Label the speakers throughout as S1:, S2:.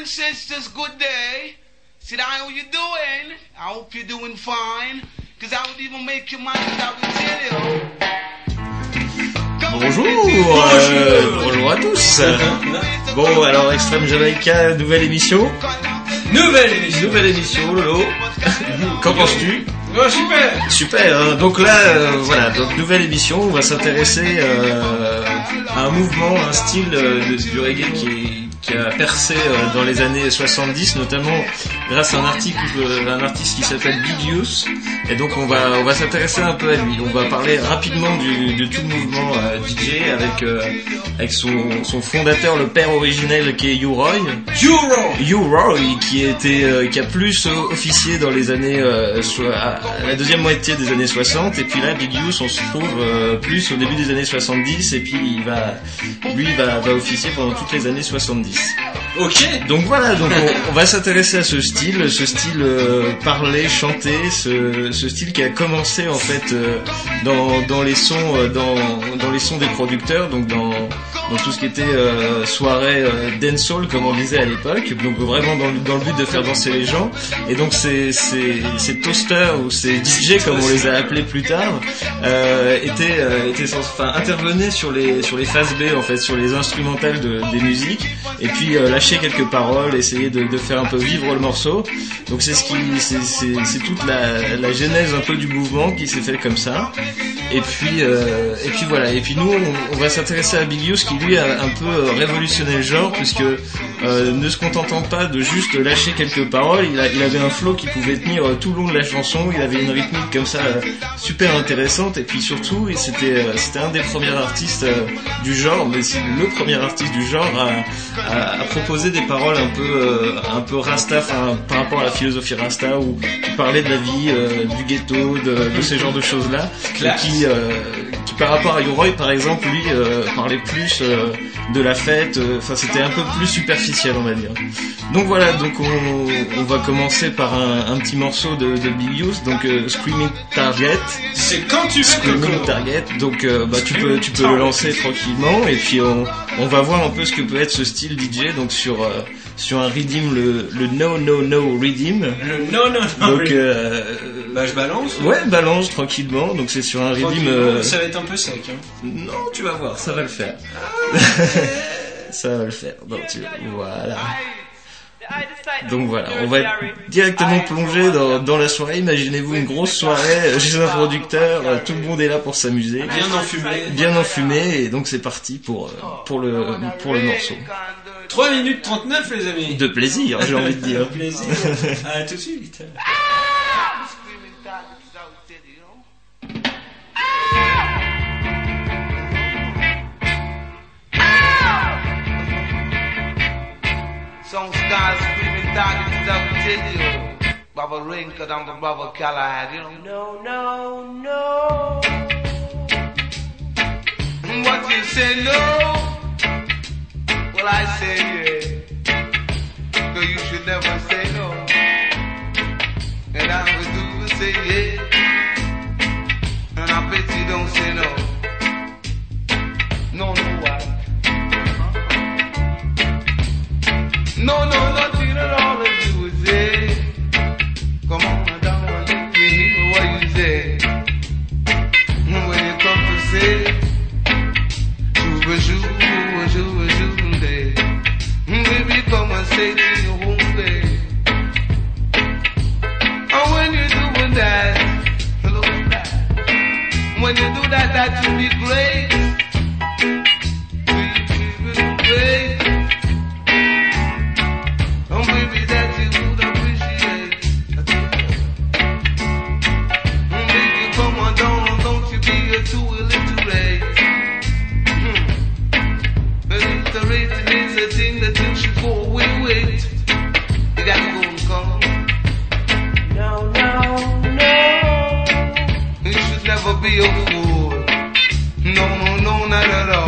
S1: and sisters, good day. Sit down, how you doing? I hope you're doing fine. Cause I would even make your mind, I would tell you.
S2: Bonjour, euh, bonjour à tous. Bon, alors Extrême Jamaïca, nouvelle émission.
S3: Nouvelle émission.
S2: Nouvelle émission, Lolo. Qu'en penses-tu?
S3: Oh, super
S2: Super. hein. donc là, euh, voilà, donc nouvelle émission. On va s'intéresser euh, à un mouvement, un style euh, de- du reggae qui, est- qui a percé euh, dans les années 70, notamment grâce à un article d'un artiste qui s'appelle Big Youth. Et donc on va on va s'intéresser un peu à lui. On va parler rapidement du, de tout le mouvement euh, DJ avec euh, avec son, son fondateur, le père originel qui est U-Roy.
S3: Euro
S2: U-Roy qui était euh, qui a plus euh, officié dans les années euh, à la deuxième moitié des années 60 et puis là Big Youth on se trouve euh, plus au début des années 70 et puis il va lui va, va officier pendant toutes les années 70.
S3: Ok.
S2: Donc voilà, donc on, on va s'intéresser à ce style, ce style euh, parler, chanter, ce, ce style qui a commencé en fait euh, dans, dans les sons, euh, dans, dans les sons des producteurs, donc dans, dans tout ce qui était euh, soirée euh, dancehall comme on disait à l'époque, donc vraiment dans, dans le but de faire danser les gens. Et donc ces, ces, ces toasters ou ces DJ comme on les a appelés plus tard euh, étaient, euh, étaient enfin, intervenaient sur les sur les phases B en fait, sur les instrumentales de, des musiques et puis euh, lâcher quelques paroles, essayer de, de faire un peu vivre le morceau. Donc c'est ce qui, c'est, toute la, la genèse un peu du mouvement qui s'est fait comme ça. Et puis, euh, et puis voilà. Et puis nous, on, on va s'intéresser à Big Youth qui lui a un peu révolutionné le genre puisque euh, ne se contentant pas de juste lâcher quelques paroles, il, a, il avait un flow qui pouvait tenir euh, tout le long de la chanson. Il avait une rythmique comme ça euh, super intéressante. Et puis surtout, c'était, c'était un des premiers artistes du genre, mais c'est le premier artiste du genre à, à, à proposer des paroles un peu, un peu rasta, enfin, par rapport à la philosophie rasta où qui parlait de la vie, du ghetto, de, de ces genres de choses-là, qui, qui par rapport à Yoroy par exemple, lui euh, parlait plus euh, de la fête. euh, Enfin, c'était un peu plus superficiel, on va dire. Donc voilà, donc on, on va commencer par un, un petit morceau de, de Big Youth, donc Screaming Target.
S3: C'est quand tu veux
S2: Screaming Target. Donc bah tu peux tu peux le lancer tranquillement et puis on, on va voir un peu ce que peut être ce style DJ donc sur sur un redeem le le no no no redeem.
S3: Le non non non
S2: Donc euh,
S3: Bah je balance.
S2: ouais balance tranquillement. Donc c'est sur un redeem euh,
S3: Ça va être un peu sec hein.
S2: non tu vas voir ça va le faire. Ça va le faire. Donc tu voilà. donc voilà, on va directement plonger dans, dans la soirée. Imaginez-vous une grosse soirée euh, chez un producteur, tout le monde est là pour s'amuser,
S3: Bien enfumé.
S2: Bien enfumé, et donc c'est parti pour pour le pour le morceau.
S3: 3 minutes 39 les amis
S2: De plaisir, j'ai envie de dire.
S3: plaisir À tout de suite
S1: Some stars screaming targets out to you. Baba Ring, cause I'm the brother Callahan, you know. No, no, no. What you say no? Well, I say yeah. Cause you should never say no. And I would do say yeah. And I bet you don't say. No, never be a fool. No, no, no, not at all.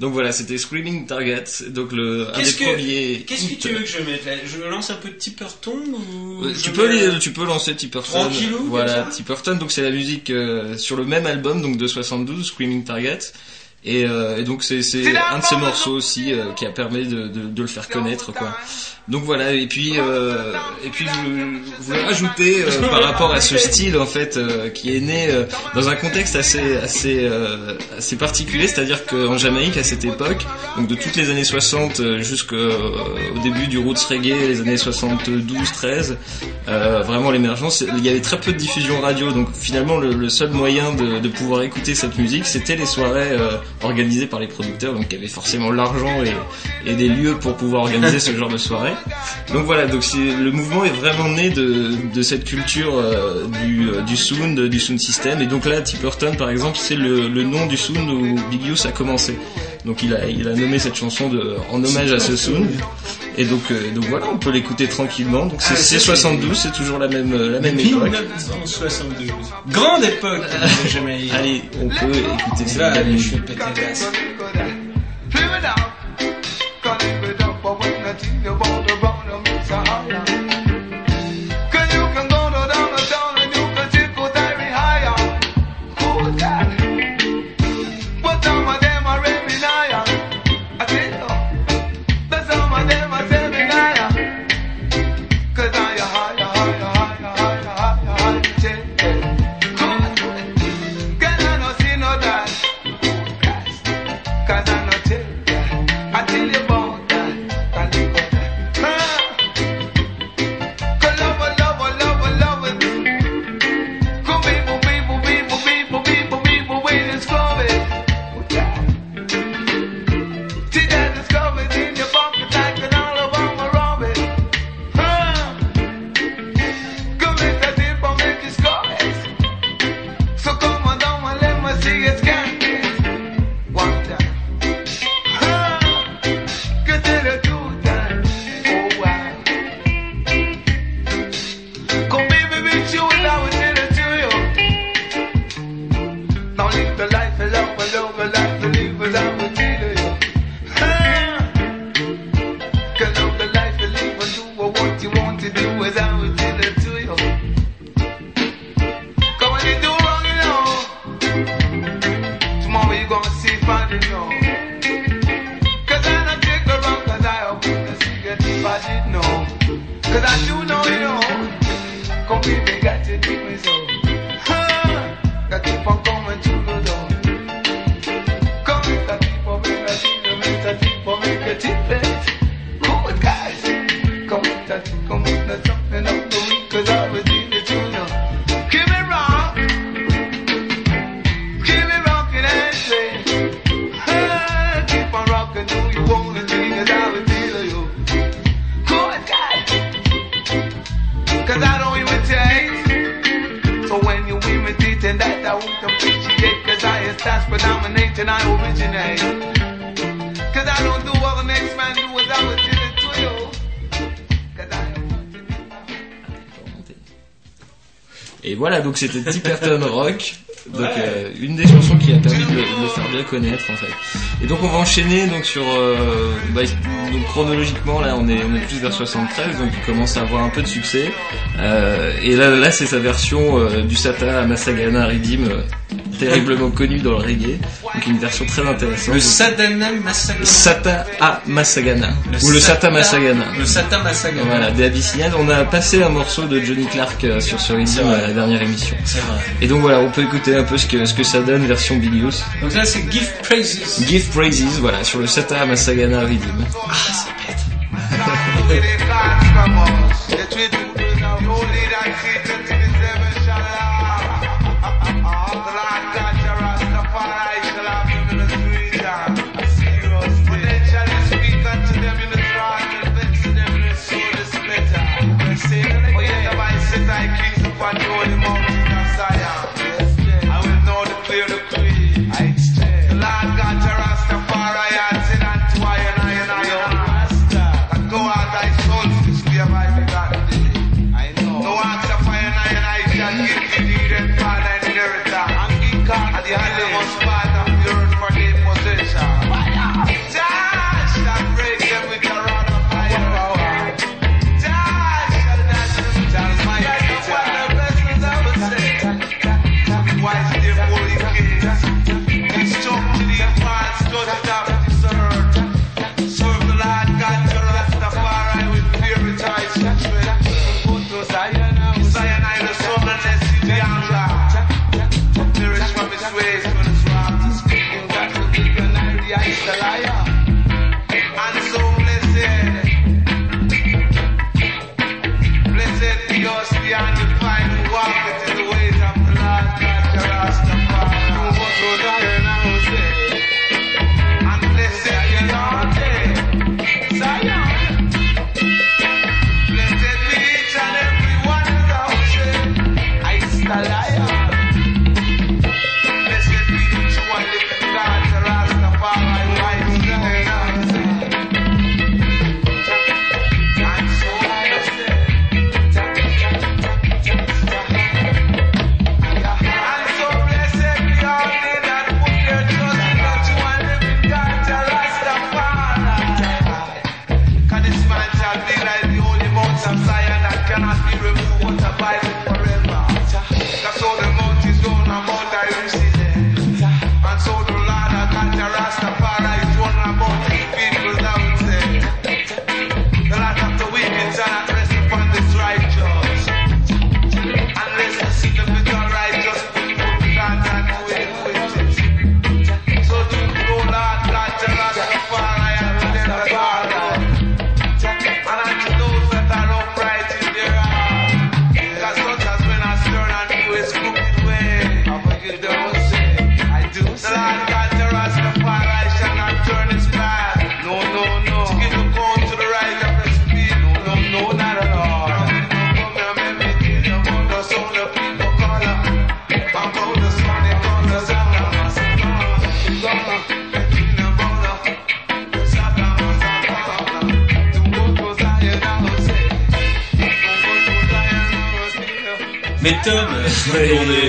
S2: Donc voilà, c'était Screaming Target, donc le un des
S1: Qu'est-ce que,
S2: premiers.
S1: qu'est-ce que tu veux que je mette là? Je lance un peu de Tipperton ou
S2: Euh, Tu peux,
S1: mets-
S2: les- tu peux lancer Tipperton.
S1: Tranquillou,
S2: Voilà, Tipperton, donc c'est la musique euh, sur le même album, donc de 72, Screaming Target. Et, euh, et donc c'est c'est un de ces morceaux aussi euh, qui a permis de, de, de le faire connaître quoi. Donc voilà. Et puis euh, et puis je voulais rajouter euh, par rapport à ce style en fait euh, qui est né euh, dans un contexte assez assez euh, assez particulier, c'est-à-dire qu'en Jamaïque à cette époque, donc de toutes les années 60 euh, jusqu'au au début du roots reggae, les années 72-13, euh, vraiment l'émergence, il y avait très peu de diffusion radio, donc finalement le, le seul moyen de, de pouvoir écouter cette musique, c'était les soirées organisées par les producteurs, donc il y avait forcément l'argent et, des lieux pour pouvoir organiser ce genre de soirée. Donc voilà, donc le mouvement est vraiment né de, cette culture euh, du, euh, du sound, du sound system, et donc là Tipperton par exemple, c'est le, le nom du sound où Big Youth a commencé. Donc il a, il a nommé cette chanson de, en hommage à ce sound. Et donc, euh, donc voilà, on peut l'écouter tranquillement. Donc c'est
S1: Ah, ça,
S2: c'est 72, toujours la même, euh, la même époque.
S1: 1972. Grande époque de Jamaïque.
S2: Allez, on peut écouter cette
S1: là, je vais péter la
S2: voilà, donc c'était Tipperton Rock. Donc euh, une des chansons qui a permis de le, de le faire bien connaître en fait. Et donc on va enchaîner donc sur euh, bah, donc chronologiquement là on est on est plus vers 73 donc il commence à avoir un peu de succès. Euh, et là là c'est sa version du Sata Masagana Redeem terriblement connue dans le reggae. Donc une version très intéressante.
S1: Le Sadana Massagana.
S2: Sata A Masagana ou le Sata Masagana.
S1: Le Sata Massagana.
S2: Voilà, des Abyssinians. On a passé un morceau de Johnny Clark euh, sur ce
S1: vrai.
S2: à la dernière émission.
S1: C'est vrai.
S2: Et donc voilà, on peut écouter un peu ce que, ce que ça donne version Big Youth.
S1: Donc là, c'est Give Praises.
S2: Give Praises, voilà, sur le Sata Masagana Rhythm.
S1: Ah, ça pète.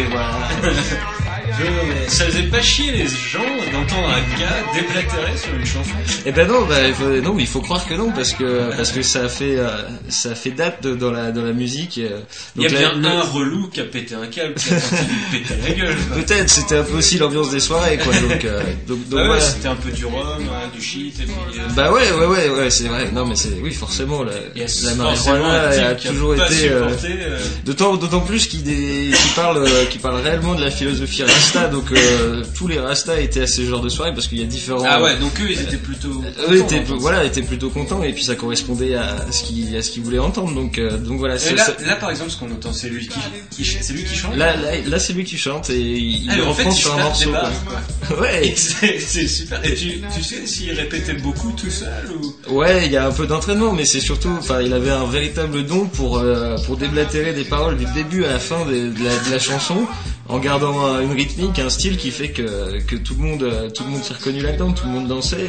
S2: voilà.
S3: je ça faisait pas chier les gens d'entendre un gars déblatérer sur une chanson
S2: Eh ben non, bah, il faut, non, il faut croire que non parce que parce que ça fait euh, ça fait date de- dans la dans la musique. euh.
S3: Il y a bien
S2: la-
S3: un relou qui a pété un câble, qui a péter la gueule.
S2: Peut-être, c'était un peu aussi l'ambiance des soirées, quoi. Donc, euh, donc, donc
S3: Bah ouais,
S2: voilà.
S3: c'était un peu du rhum, hein, du shit, et puis... euh,
S2: Bah ouais, ouais, ouais, ouais, c'est vrai. Non, mais c'est, oui, forcément, la, la marijuana a
S3: qui
S2: toujours été. euh, D'autant, d'autant plus qu'il parle, qu'il parle réellement de la philosophie Rasta. Donc tous les Rasta étaient ce genre de soirée parce qu'il y a différents.
S3: Ah ouais, donc eux, ils étaient plutôt...
S2: Eux
S3: contents
S2: étaient, voilà, étaient plutôt contents et puis ça correspondait à ce qu'ils, à ce qu'ils voulaient entendre. Donc, euh, donc voilà.
S3: là, là, par exemple, ce qu'on entend, c'est lui qui, c'est lui qui chante.
S2: Là, là, là, c'est lui qui chante et il,
S3: Ah, en fait,
S2: sur un morceau. quoi.
S3: quoi.
S2: Ouais.
S3: c'est c'est super. Et tu, tu sais s'il répétait beaucoup tout seul ou...
S2: Ouais, il y a un peu d'entraînement, mais c'est surtout, enfin, il avait un véritable don pour euh, pour déblatérer des paroles du début à la fin de, de la, de la chanson, en gardant une rythmique, un style qui fait que que tout le monde tout le monde s'est reconnu là-dedans, tout le monde dansait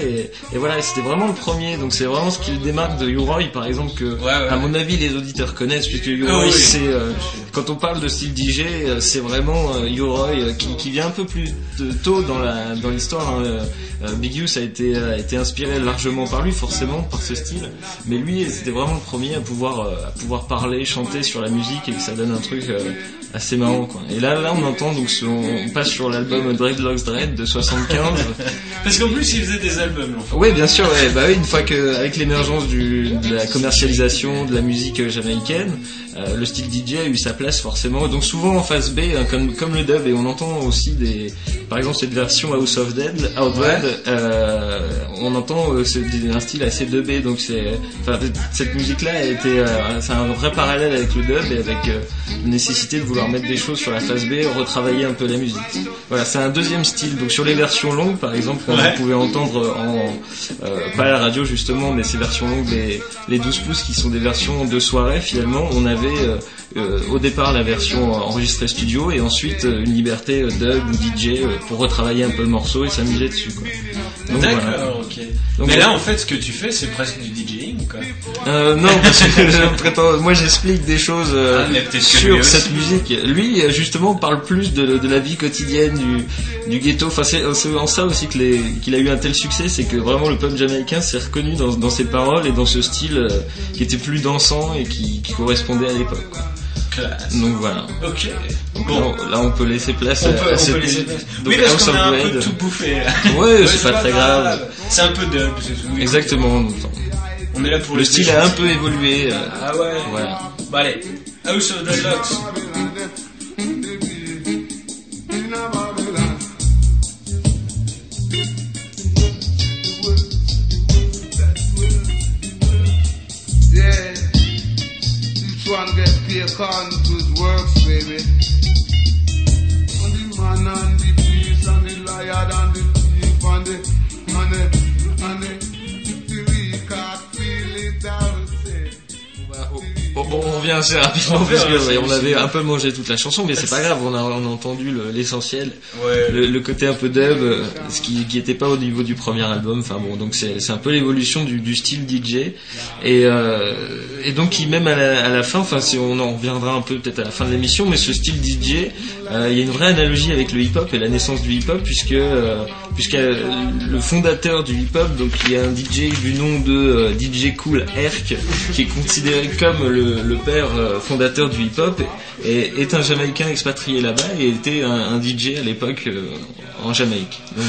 S2: et, et voilà, c'était vraiment le premier. Donc c'est vraiment ce qui le démarque de U-Roy, par exemple, que
S3: Ouais, ouais.
S2: à mon avis les auditeurs connaissent, puisque U-Roy
S3: Ah oui.
S2: c'est euh, quand on parle de style DJ, euh, c'est vraiment euh, U-Roy euh, qui qui vient un peu plus tôt dans la dans l'histoire. hein, euh, Big Youth a été, a été inspiré largement par lui, forcément, par ce style. Mais lui, c'était vraiment le premier à pouvoir, à pouvoir parler, chanter sur la musique et que ça donne un truc assez marrant, quoi. Et là, là, on entend donc, on passe sur l'album Dreadlocks Dread de 75.
S3: Parce qu'en plus, il faisait des albums, l'enfant.
S2: Oui, bien sûr. Ouais, bah oui, une fois que avec l'émergence du de la commercialisation de la musique euh, jamaïcaine, euh, le style DJ a eu sa place forcément. Donc souvent en face B, hein, comme comme le dub, et on entend aussi des par exemple cette version House of Dead, euh, on entend euh, c'est un style assez dubé, donc c'est, cette musique-là a été, euh, c'est un vrai parallèle avec le dub et avec euh, la nécessité de vouloir mettre des choses sur la phase B, retravailler un peu la musique. Voilà, c'est un deuxième style. Donc sur les versions longues, par exemple,
S3: Ouais.
S2: vous pouvez entendre en, euh, pas à la radio justement, mais ces versions longues, les, les 12 pouces qui sont des versions de soirée, finalement, on avait euh, euh, au départ la version enregistrée studio et ensuite une liberté dub ou DJ euh, pour retravailler un peu le morceau et s'amuser dessus. Quoi. Donc, voilà.
S3: D'accord, ok.
S2: Donc,
S3: Mais
S2: voilà.
S3: là, en fait, ce que tu fais, c'est presque du DJing, quoi.
S2: Euh, non, parce que je prétends, moi j'explique des choses euh,
S3: Ah,
S2: sur cette musique. Lui, euh, justement, parle plus de, de la vie quotidienne du, du ghetto. Enfin, c'est c'est en ça aussi que les- qu'il a eu un tel succès, c'est que vraiment le peuple jamaïcain s'est reconnu dans, dans ses paroles et dans ce style euh, qui était plus dansant et qui, qui correspondait à l'époque. quoi.
S3: Classe.
S2: Donc voilà.
S3: Ok.
S2: Donc
S3: Bon.
S2: là, là, on peut laisser place
S3: On
S2: à,
S3: peut,
S2: à
S3: on
S2: cette
S3: peut laisser place.
S2: Donc
S3: Oui, parce
S2: House of
S3: a un peu tout bouffé.
S2: Ouais, c'est pas très grave.
S3: C'est un peu dub, c'est tout.
S2: Exactement. donc,
S3: On est là pour
S2: le style a un peu évolué. euh,
S3: Ah ouais.
S2: Voilà.
S3: Bon, allez. House of Dreadlocks.
S1: Yeah,
S2: on revient assez rapidement
S3: On
S2: parce
S3: revient,
S2: que
S3: c'est-
S2: ouais, on
S3: c'est-
S2: avait un peu mangé toute la chanson, mais c'est pas grave, on a, on a entendu le- l'essentiel,
S3: Ouais.
S2: le, le côté un peu dub, euh, ce qui, qui était pas au niveau du premier album. Enfin bon, donc c'est un peu l'évolution du, du style DJ et euh, et donc qui même à la, à la fin, enfin si on en reviendra un peu peut-être à la fin de l'émission, mais ce style DJ, il y a une vraie analogie avec le hip-hop et la naissance du hip-hop puisque euh, puisque euh, le fondateur du hip-hop, donc il y a un DJ du nom de euh, DJ Cool Herc, qui est considéré comme le, le père euh, fondateur du hip-hop, et est un Jamaïcain expatrié là-bas et était un, un DJ à l'époque euh, en Jamaïque. Donc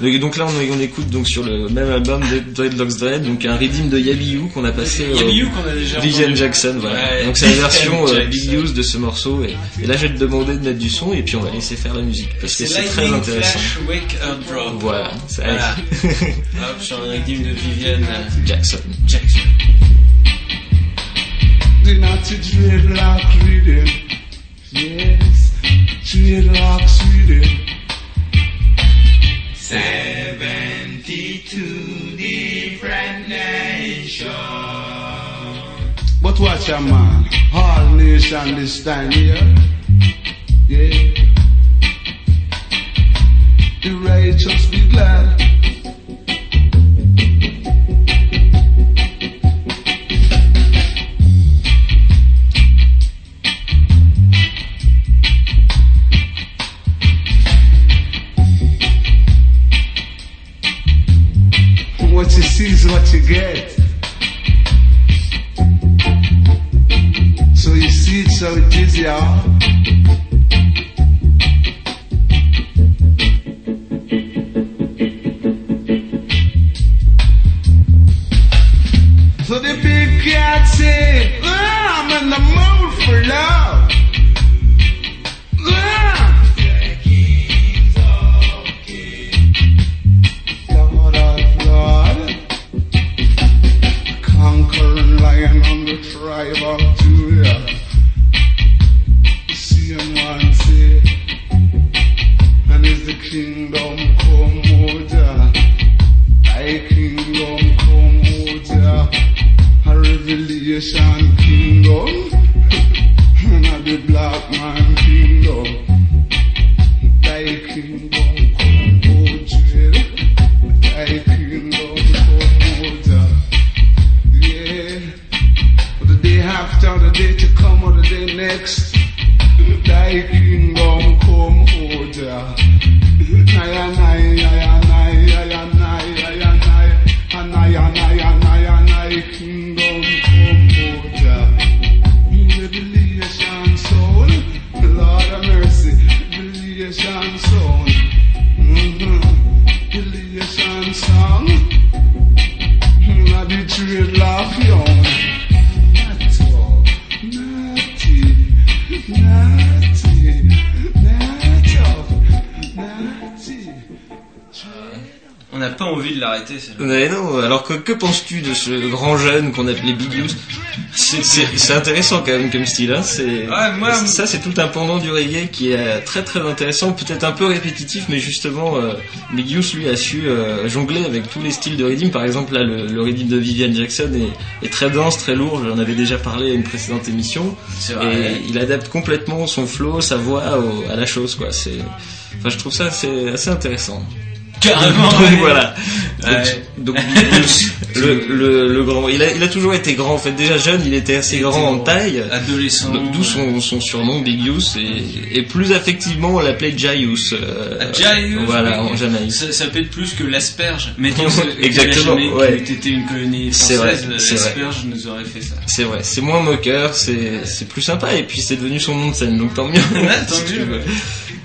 S2: voilà. Donc, donc là on, on écoute donc sur le même album de Dreadlocks Dread, donc un redeem de Yabi You qu'on a passé au
S3: Yabi You qu'on a déjà
S2: Vivian. Jackson. Voilà.
S3: Ouais,
S2: donc c'est la version euh. Big Use de ce morceau et, et là je vais te demander de mettre du son et puis on va laisser faire la musique parce que
S3: C'est
S2: c'est très intéressant.
S3: Flash Wake and Drop.
S2: Voilà, ça
S3: Voilà. Hop, sur un redeem de Vivian euh,
S2: Jackson.
S3: Jackson.
S1: The naughty dreadlock rhythm. Yes, dreadlocks rhythm. 72 different nations. But watch a man, all nation this time here. Yeah. The righteous be glad. What you see is what you get. So you see it, so it is, y'all. After, the day to come, or the day next, Thy kingdom come, O Jah. Nay,
S3: envie de l'arrêter.
S2: Mais non, alors que, que penses-tu de ce grand jeune qu'on appelait Big Youth C'est- intéressant quand même comme style, hein. C'est
S3: Ouais, moi-
S2: ça, c'est tout un pendant du reggae qui est très très intéressant, peut-être un peu répétitif, mais justement, euh, Big Youth lui a su euh, jongler avec tous les styles de rhythm. Par exemple, là, le, le rhythm de Vivian Jackson est, est très dense, très lourd. J'en avais déjà parlé à une précédente émission. Et il adapte complètement son flow, sa voix au- à la chose, quoi. C'est, enfin, je trouve ça assez, assez intéressant.
S3: Carrément.
S2: Voilà. Donc, donc, le, le, le grand, il a, il a toujours été grand. En fait, déjà jeune, il était assez
S3: Il
S2: grand
S3: était
S2: en taille.
S3: Adolescent.
S2: D'où son, son surnom Big et, et plus affectivement on l'appelait Jayus. Euh,
S3: Ah, Jayus,
S2: Voilà,
S3: oui.
S2: en Jamaïque.
S3: Ça, ça peut être plus que l'asperge. Mais disons que
S2: Exactement,
S3: la
S2: ouais.
S3: eût été une colonie française, l'asperge nous aurait fait ça.
S2: C'est vrai, c'est moins moqueur, c'est c'est plus sympa et puis c'est devenu son nom de scène donc tant mieux.
S3: Ouais, tant mieux.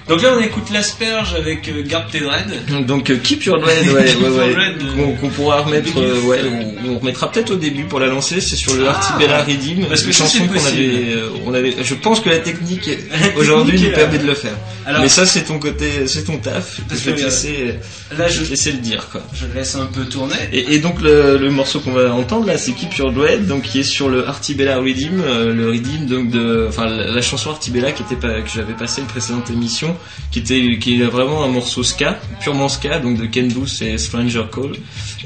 S3: Donc là, on écoute l'asperge avec euh, Garde tes dreads.
S2: Donc euh, Keep Your Dread, ouais, ouais, ouais, qu'on
S3: euh,
S2: qu'on pourra remettre, euh, ouais, on, on remettra peut-être au début pour la lancer, c'est sur le
S3: Ah,
S2: Artibella Redeem,
S3: parce que
S2: une chanson qu'on avait, on avait, je pense que la technique
S3: technique
S2: aujourd'hui nous permet de le faire.
S3: Alors-
S2: Mais ça c'est ton côté, c'est ton taf,
S3: Parce
S2: je vais te laisser,
S3: Là,
S2: je laisser le dire quoi.
S3: je laisse un peu tourner.
S2: Et, et donc le, le morceau qu'on va entendre là, c'est Keep Your Dread, donc qui est sur le Artibella Redeem, le Redeem donc de, enfin la, la chanson Artibella qui était pas, que j'avais passé une précédente émission, qui était, qui est vraiment un morceau ska, purement ska, donc de Ken Booth et Stranger Call.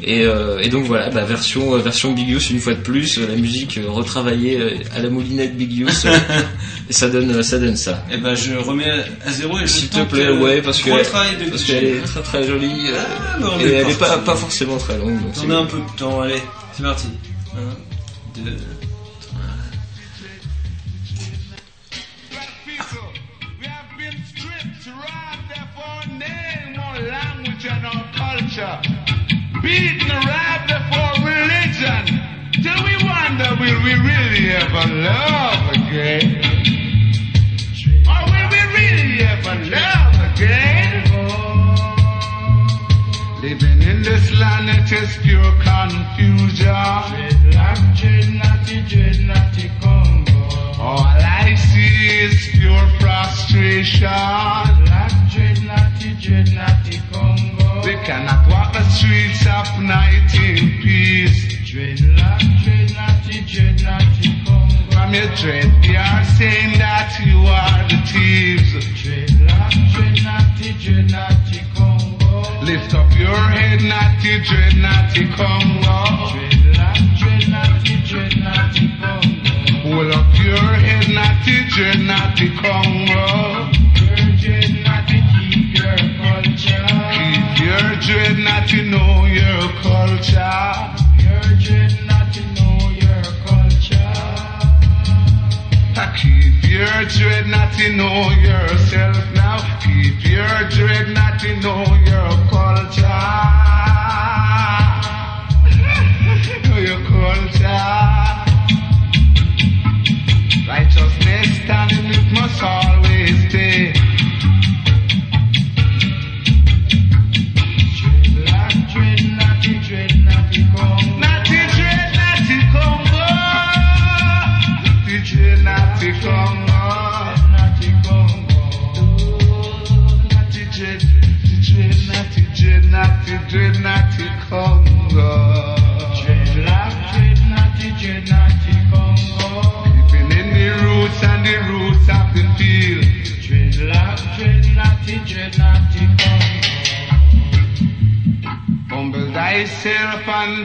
S2: Et, euh, et donc voilà, bah, version euh, version Big Youth une fois de plus, euh, la musique retravaillée à la moulinette Big euh, et ça donne ça donne ça.
S3: Et ben, je remets à zéro et je
S2: S'il te plaît, ouais, parce que parce qu'elle est très très jolie
S3: Ah, bah,
S2: et
S3: est
S2: elle est pas pas forcément très longue. Donc
S3: On a un peu de temps, allez, c'est parti. Un, deux,
S1: culture. Beaten, robbed for religion. Till we wonder, will we really ever love again? Or will we really ever love again? Living in this land, it is pure confusion. All I see is pure frustration. Cannot walk the streets of night in peace. From your dread, they are saying that you are the thieves. Lift up your head, naughty dread, naughty Congo. Hold up your head, naughty dread, naughty Congo.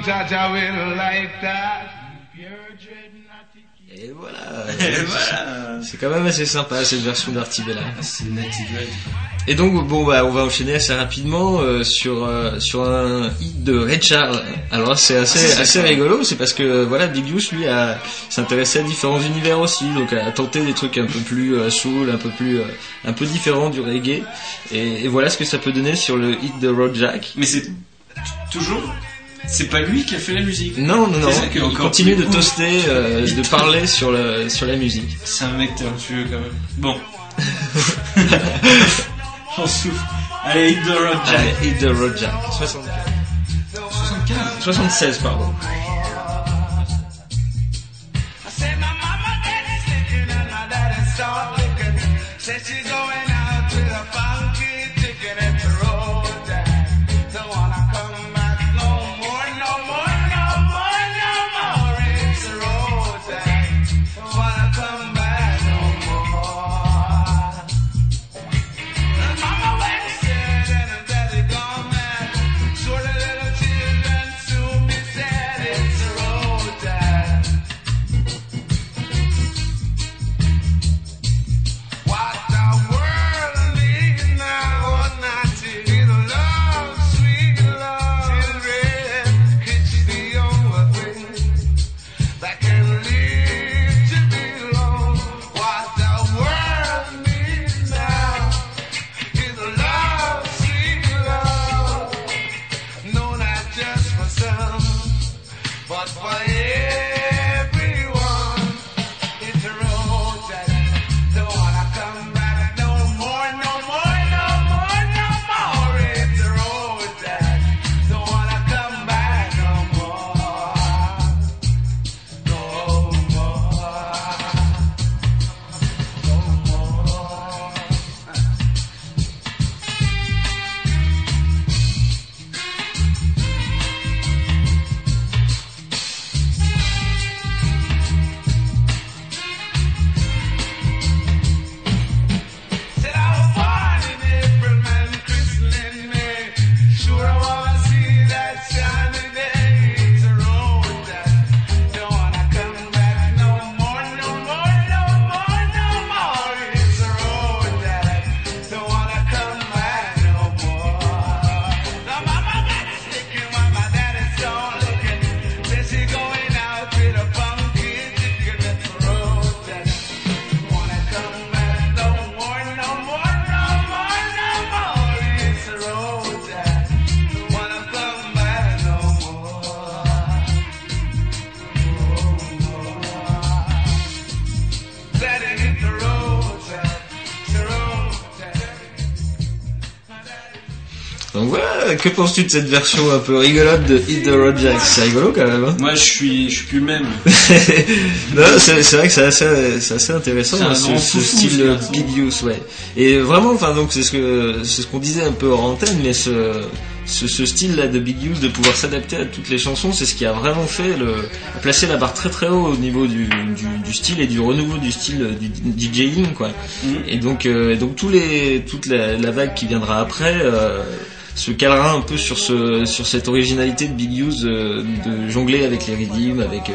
S1: Jaja will like that.
S2: Et voilà.
S3: Et voilà.
S2: C'est quand même assez sympa cette version d'Artibella.
S3: C'est.
S2: Et donc bon bah on va enchaîner assez rapidement euh, sur euh, sur un hit de Red Charles. Alors c'est assez
S3: Ah,
S2: assez rigolo, c'est parce que voilà Big Youth lui a s'intéressé à différents univers aussi, donc a tenté des trucs un peu plus euh, soul, un peu plus euh, un peu différents du reggae. Et, et voilà ce que ça peut donner sur le hit de Rod Jack.
S3: Mais c'est toujours. C'est pas lui qui a fait la musique.
S2: Non non non, il continue de toaster, euh, de parler sur le sur la musique.
S3: C'est un mec talentueux quand même. Bon. J'en souffre. Allez, hit the road, Jack.
S2: Allez, hit de Rod Jack. 75.
S3: 75.
S2: 76 pardon.
S1: I said my
S2: que penses-tu de cette version un peu rigolote de Hit the Road Jack C'est rigolo quand même. Hein
S3: Moi, je suis, je suis plus le même.
S2: non, c'est c'est vrai que c'est assez, c'est assez intéressant hein, ce, ce style. Big Use, ouais. Et vraiment, enfin donc c'est ce que c'est ce qu'on disait un peu hors antenne, mais ce ce, ce style-là de Big Use, de pouvoir s'adapter à toutes les chansons, c'est ce qui a vraiment fait le a placé la barre très très haut au niveau du, du, du style et du renouveau du style du DJing, quoi.
S3: Mhm.
S2: Et donc euh, donc tous les toute la, la vague qui viendra après. Euh, se calera un peu sur ce sur cette originalité de Big Use euh, de jongler avec les rythmes avec euh,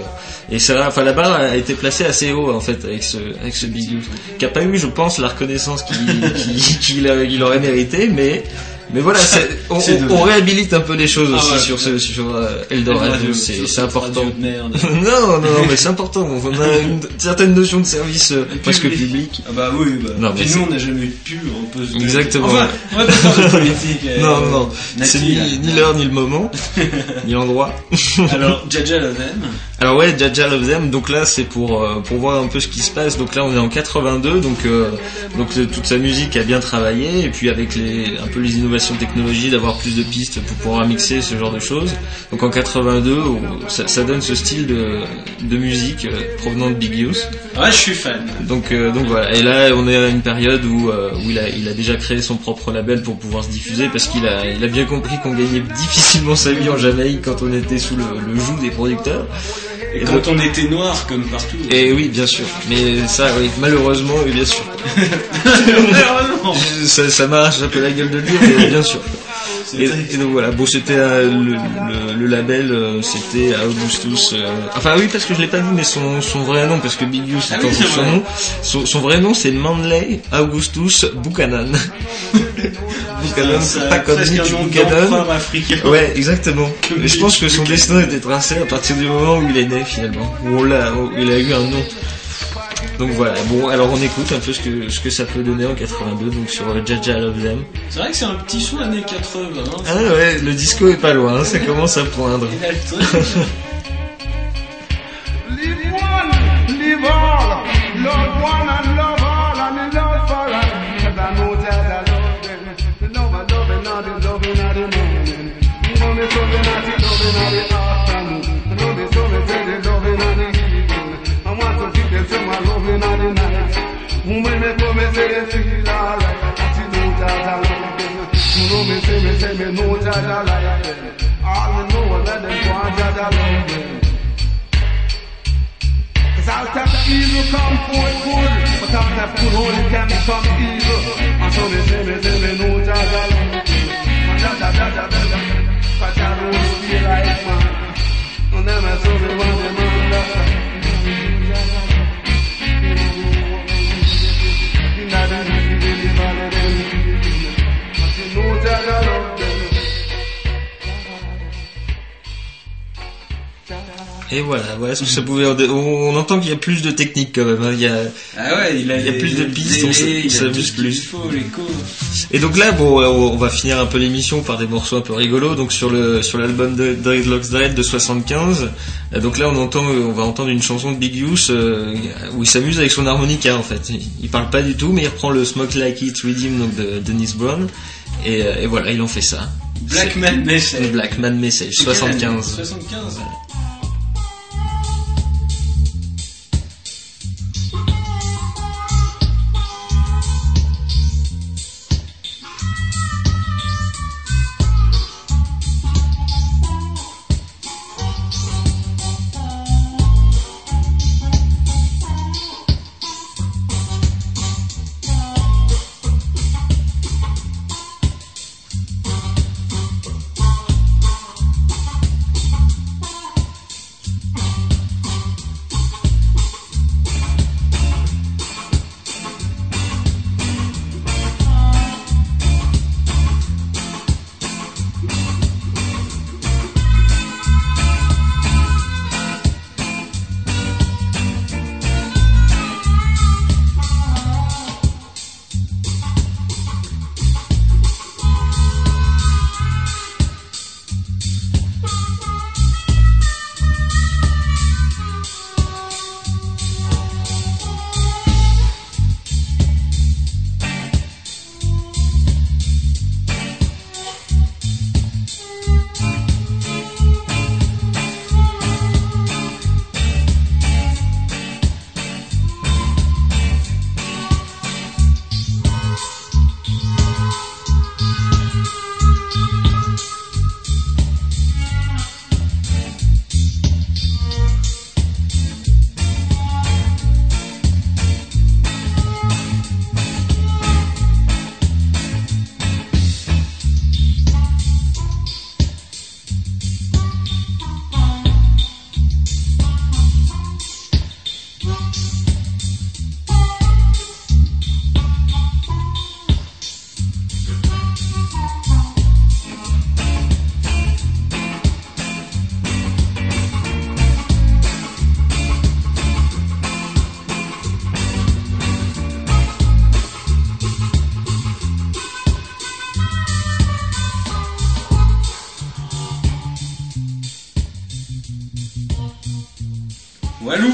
S2: et ça enfin la barre a été placée assez haut en fait avec ce avec ce Big Use qui a pas eu je pense la reconnaissance qu'il qu'il qu'il aurait mérité mais mais voilà on, réhabilite un peu les choses
S3: Ah
S2: aussi
S3: ouais,
S2: sur ce sur euh, Eldorado c'est important
S3: merde.
S2: non, non, non, mais c'est important. On a une certaine notion de service euh, presque public.
S3: Ah bah oui, bah.
S2: Non, mais
S3: nous, on n'a jamais eu de pub, on peut se...
S2: Exactement.
S3: Enfin, on va pas faire de politique. euh,
S2: Non, non, c'est ni, l'heure ni le moment, ni l'endroit.
S3: Alors, Jaja Love Them.
S2: Alors ouais, Jaja Love Them, donc là c'est pour euh, pour voir un peu ce qui se passe. Donc là on est en 82, donc euh, donc euh, toute sa musique a bien travaillé et puis avec les un peu les innovations de technologie, d'avoir plus de pistes pour pouvoir mixer ce genre de choses. Donc en 82, on- ça, ça donne ce style de de musique provenant de Big Youth.
S3: Ouais, je suis fan.
S2: Donc euh, donc voilà. Et là on est à une période où euh, où il a il a déjà créé son propre label pour pouvoir se diffuser parce qu'il a il a bien compris qu'on gagnait difficilement sa vie en Jamaïque quand on était sous le, le joug des producteurs.
S3: Et
S2: Et
S3: quand
S2: donc-
S3: on était noir, comme partout.
S2: et oui, bien sûr. Mais ça, oui, malheureusement, oui, bien sûr.
S3: Malheureusement.
S2: ça, ça m'arrache un peu la gueule de le dire, mais bien sûr. Et, donc voilà, bon, c'était euh, le, le, le label, euh, c'était Augustus. euh, enfin oui, parce que je l'ai pas dit, mais son, son vrai nom, parce que Big Youth, c'est
S3: Ah oui,
S2: son
S3: vrai.
S2: nom. Son, son vrai nom, c'est Manley Augustus Buchanan. Buchanan, pas comme Mitch Buchanan. Ouais, exactement. Mais je pense que son destin était tracé à partir du moment où il est né finalement, où on l'a, où il a eu un nom. Donc voilà. Bon, alors on écoute un peu ce que ce que ça peut donner en 82, donc sur euh, Jaja Love Them.
S3: C'est vrai que c'est un petit son années 80. Hein.
S2: Ah ouais, le disco est pas loin, hein, ça commence à poindre.
S3: Il a le truc.
S1: Live one, all, love one my loving of the night. Women me come and say they feel alright. That you know that I love them. You know me say me say me know that I like them. All me know is that them want that I love them. Cause out of evil come forth good, but out of good only can become evil. And so they say, me say, me know Jaja love me. And da da da da da da, but Jah don't feel like man. And them I so me want them understand. In
S2: Et voilà, voilà ce que ça pouvait. On, entend qu'il y a plus de technique quand même. hein, Il y a,
S3: Ah ouais, il a,
S2: Il y a plus de pistes, on
S3: délais,
S2: on s'amuse plus.
S3: faut, les cours.
S2: Et donc là, bon, on va finir un peu l'émission par des morceaux un peu rigolos. Donc sur le sur l'album de Dreadlocks Dread de 75, euh, donc là on entend, on va entendre une chanson de Big Youth euh, où il s'amuse avec son harmonica en fait. Il, parle pas du tout, mais il reprend le Smoke Like It Rhythm donc de Dennis Brown. Et, euh, et voilà, il en fait ça.
S3: Black Man Message.
S2: Black Man Message 75.
S3: 75.
S1: Thank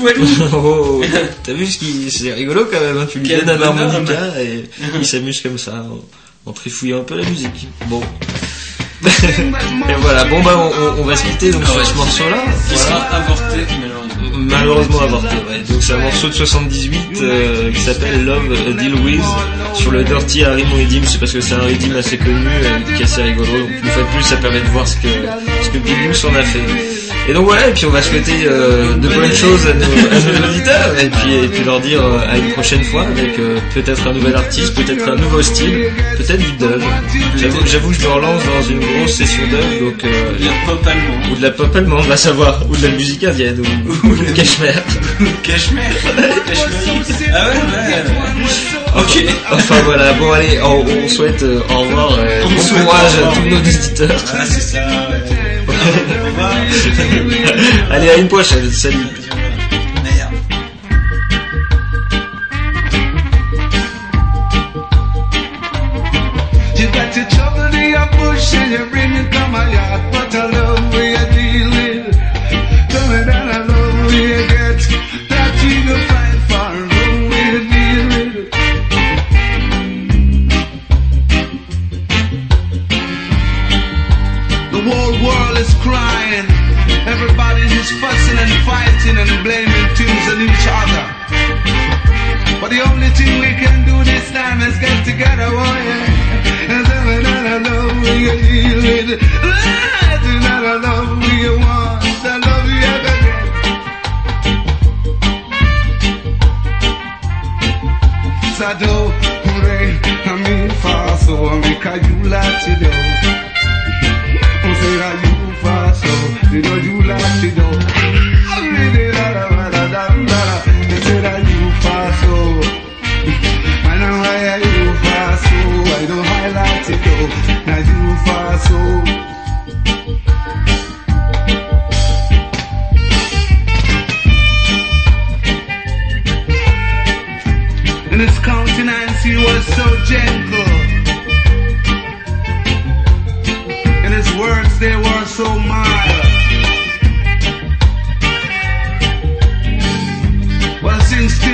S3: Walou
S2: Oh, t'as vu ce qui, c'est rigolo quand même, hein, tu lui
S3: Quel
S2: donnes un harmonica et il s'amuse comme ça, en, en trifouillant un peu la musique. Bon. et voilà, bon bah on, on- on va se quitter donc sur ce morceau-là.
S3: Qui
S2: Voilà.
S3: sera avorté, malheureusement.
S2: Malheureusement avorté, ouais. Donc c'est un morceau de 78 euh, qui s'appelle Love a Deal With sur le Dirty Harry Redeem. C'est parce que c'est un redeem assez connu et qui est assez rigolo. Donc une fois de plus, ça permet de voir ce que ce que Big News en a fait. Et donc voilà, et puis on va souhaiter euh, de bonnes choses à nos, à nos auditeurs et puis et puis leur dire euh, à une prochaine fois avec euh, peut-être un nouvel artiste, peut-être un nouveau style, peut-être du dub. J'avoue, j'avoue que je me relance dans une grosse session dub, donc euh,
S3: La pop allemande.
S2: ou de la pop allemande, va savoir, ou de la musique indienne, ou, ou cashmere.
S3: Cachemire. Cachemire. Ah ouais, ouais, ouais. Ok.
S2: Enfin voilà, bon allez, on, on souhaite euh, au revoir, euh,
S3: On
S2: bon
S3: souhaite
S2: courage à tous nos auditeurs.
S3: Ah, c'est ça, ouais.
S2: Allez, à une prochaine, salut.
S1: You got your trouble in your bush and you bring it my yard. What I love you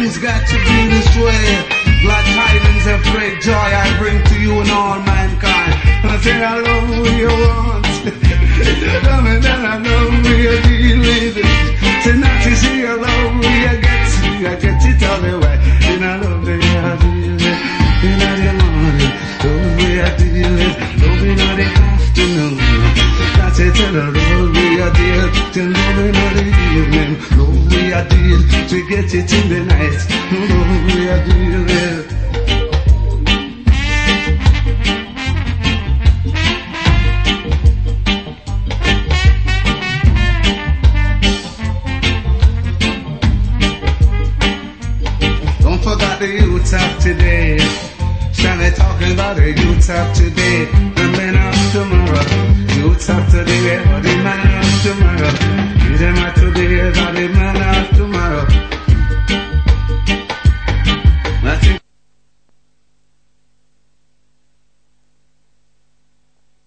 S1: things got to be this way, glad tidings of great joy I bring to you and all mankind. And I say, I love who you want. Tell me that I love you deal with. Say, not to see I love you get. See, I get it all the way. And I love way I deal with. In the morning, love way I deal with. Love in the oh, afternoon. Oh, That's it, tell her love we are deal. Till love in the evening. Love we are deal. To get it in the night. Love we are deal with. Don't forget the youth of today. Shall I talking about the youth of today?